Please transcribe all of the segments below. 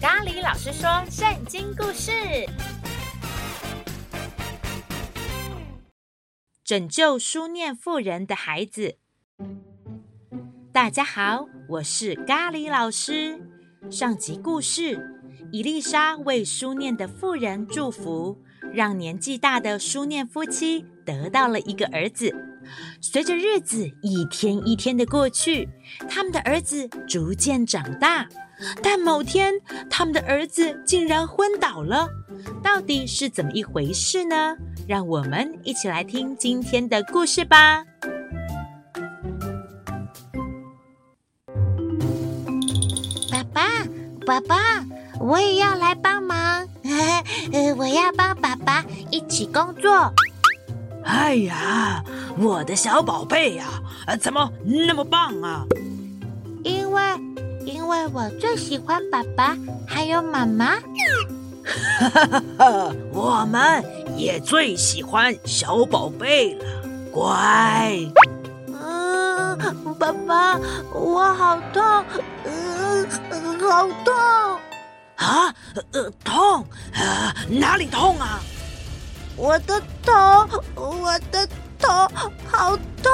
咖喱老师说圣经故事：拯救书念妇人的孩子。大家好，我是咖喱老师。上集故事，伊丽莎为书念的妇人祝福，让年纪大的书念夫妻得到了一个儿子。随着日子一天一天的过去，他们的儿子逐渐长大。但某天，他们的儿子竟然昏倒了，到底是怎么一回事呢？让我们一起来听今天的故事吧。爸爸，爸爸，我也要来帮忙。我要帮爸爸一起工作。哎呀，我的小宝贝呀，怎么那么棒啊？因为，因为我最喜欢爸爸还有妈妈。哈哈哈，我们也最喜欢小宝贝了，乖。嗯，爸爸，我好痛，嗯，好痛。啊，呃，痛啊，哪里痛啊？我的头，我的头，好痛，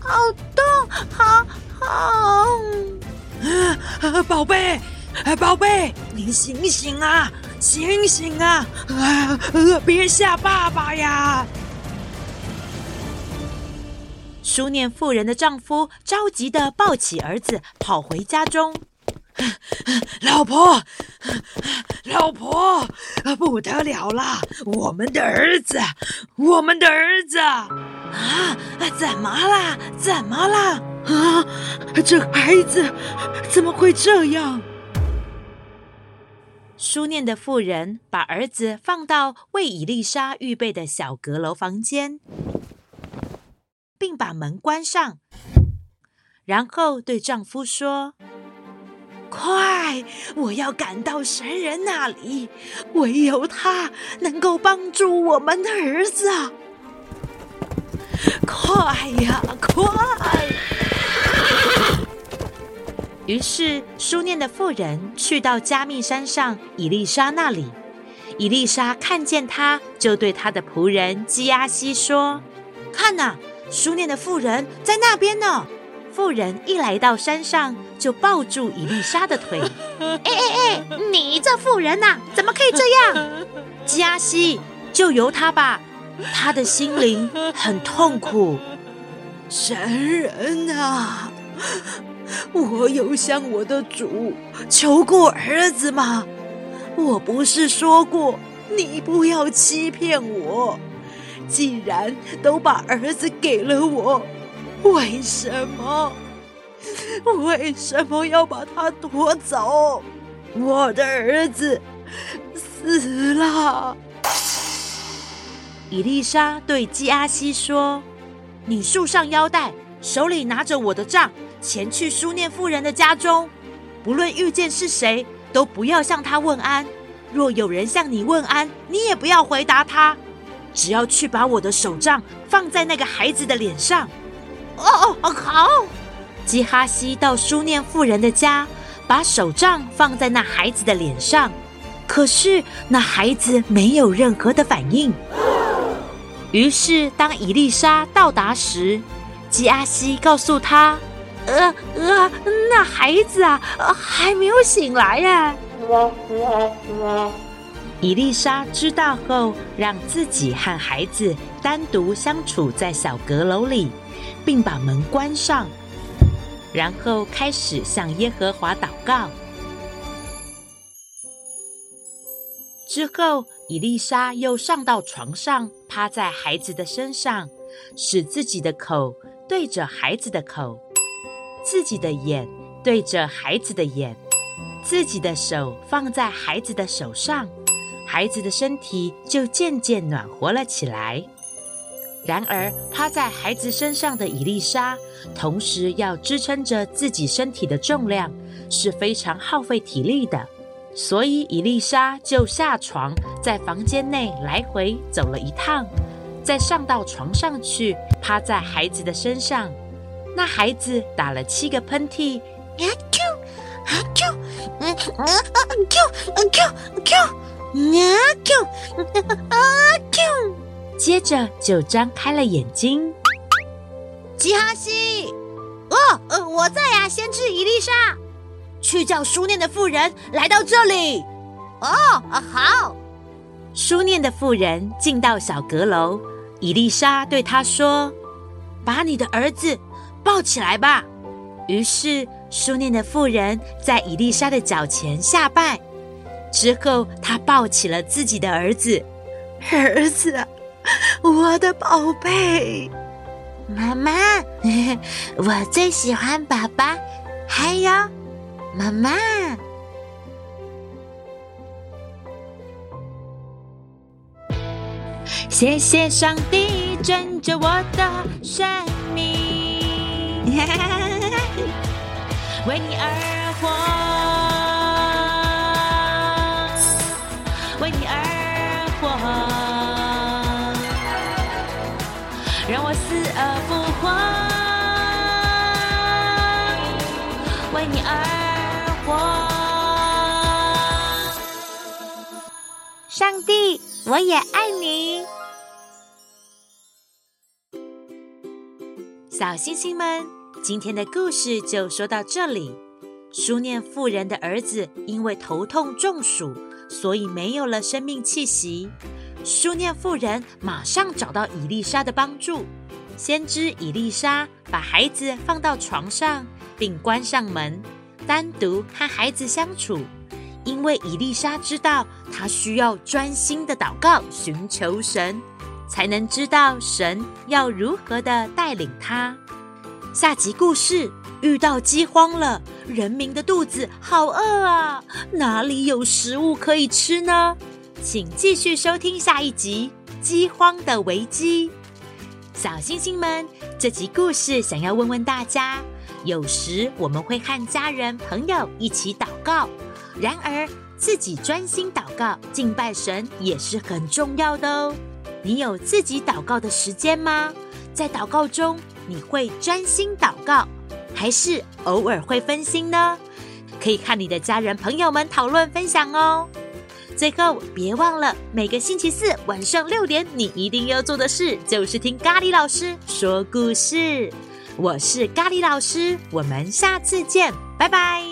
好痛，好好。啊，宝贝，宝贝，你醒醒啊，醒醒啊！啊，别吓爸爸呀！书念妇人的丈夫着急的抱起儿子，跑回家中。老婆，老婆，不得了了！我们的儿子，我们的儿子啊！怎么了？怎么了？啊，这孩子怎么会这样？书念的妇人把儿子放到为伊丽莎预备的小阁楼房间，并把门关上，然后对丈夫说。快！我要赶到神人那里，唯有他能够帮助我们的儿子啊！快呀，快！于是，书念的妇人去到加密山上以利沙那里。以利沙看见他，就对他的仆人基阿西说：“看哪，书念的妇人在那边呢。”妇人一来到山上，就抱住伊丽莎的腿。哎哎哎，你这妇人呐、啊，怎么可以这样？加西，就由他吧，他的心灵很痛苦。神人啊，我有向我的主求过儿子吗？我不是说过你不要欺骗我？既然都把儿子给了我。为什么？为什么要把他夺走？我的儿子死了。伊丽莎对基阿西说：“你束上腰带，手里拿着我的杖，前去书念妇人的家中。不论遇见是谁，都不要向他问安。若有人向你问安，你也不要回答他。只要去把我的手杖放在那个孩子的脸上。”哦哦哦好！基哈西到书念妇人的家，把手杖放在那孩子的脸上，可是那孩子没有任何的反应。于是当伊丽莎到达时，基阿西告诉他：“呃呃，那孩子啊，还没有醒来呀。”伊丽莎知道后，让自己和孩子单独相处在小阁楼里。并把门关上，然后开始向耶和华祷告。之后，伊丽莎又上到床上，趴在孩子的身上，使自己的口对着孩子的口，自己的眼对着孩子的眼，自己的手放在孩子的手上，孩子的身体就渐渐暖和了起来。然而，趴在孩子身上的伊丽莎，同时要支撑着自己身体的重量，是非常耗费体力的。所以，伊丽莎就下床，在房间内来回走了一趟，再上到床上去，趴在孩子的身上。那孩子打了七个喷嚏，啊啾啊啾，嗯啊，Q Q Q，啊 Q，啊 Q，接着就张开了眼睛。吉哈西，哦，呃，我在呀，先知伊丽莎，去叫书念的妇人来到这里。哦，啊，好。书念的妇人进到小阁楼，伊丽莎对他说：“把你的儿子抱起来吧。”于是书念的妇人在伊丽莎的脚前下拜，之后她抱起了自己的儿子。儿子，我的宝贝，妈妈，我最喜欢爸爸，还有妈妈。谢谢上帝拯救我的生命，为你而活，为你而活，上帝，我也爱你。小星星们，今天的故事就说到这里。书念妇人的儿子因为头痛中暑，所以没有了生命气息。书念妇人马上找到以利沙的帮助。先知以利沙把孩子放到床上，并关上门，单独和孩子相处。因为伊丽莎知道她需要专心的祷告，寻求神。才能知道神要如何的带领她。下集故事遇到饥荒了，人民的肚子好饿啊，哪里有食物可以吃呢？请继续收听下一集《饥荒的危机》。小星星们，这集故事想要问问大家：有时我们会和家人朋友一起祷告，然而自己专心祷告敬拜神也是很重要的哦。你有自己祷告的时间吗？在祷告中，你会专心祷告，还是偶尔会分心呢？可以和你的家人朋友们讨论分享哦。最后，别忘了每个星期四晚上六点，你一定要做的事就是听咖喱老师说故事。我是咖喱老师，我们下次见，拜拜。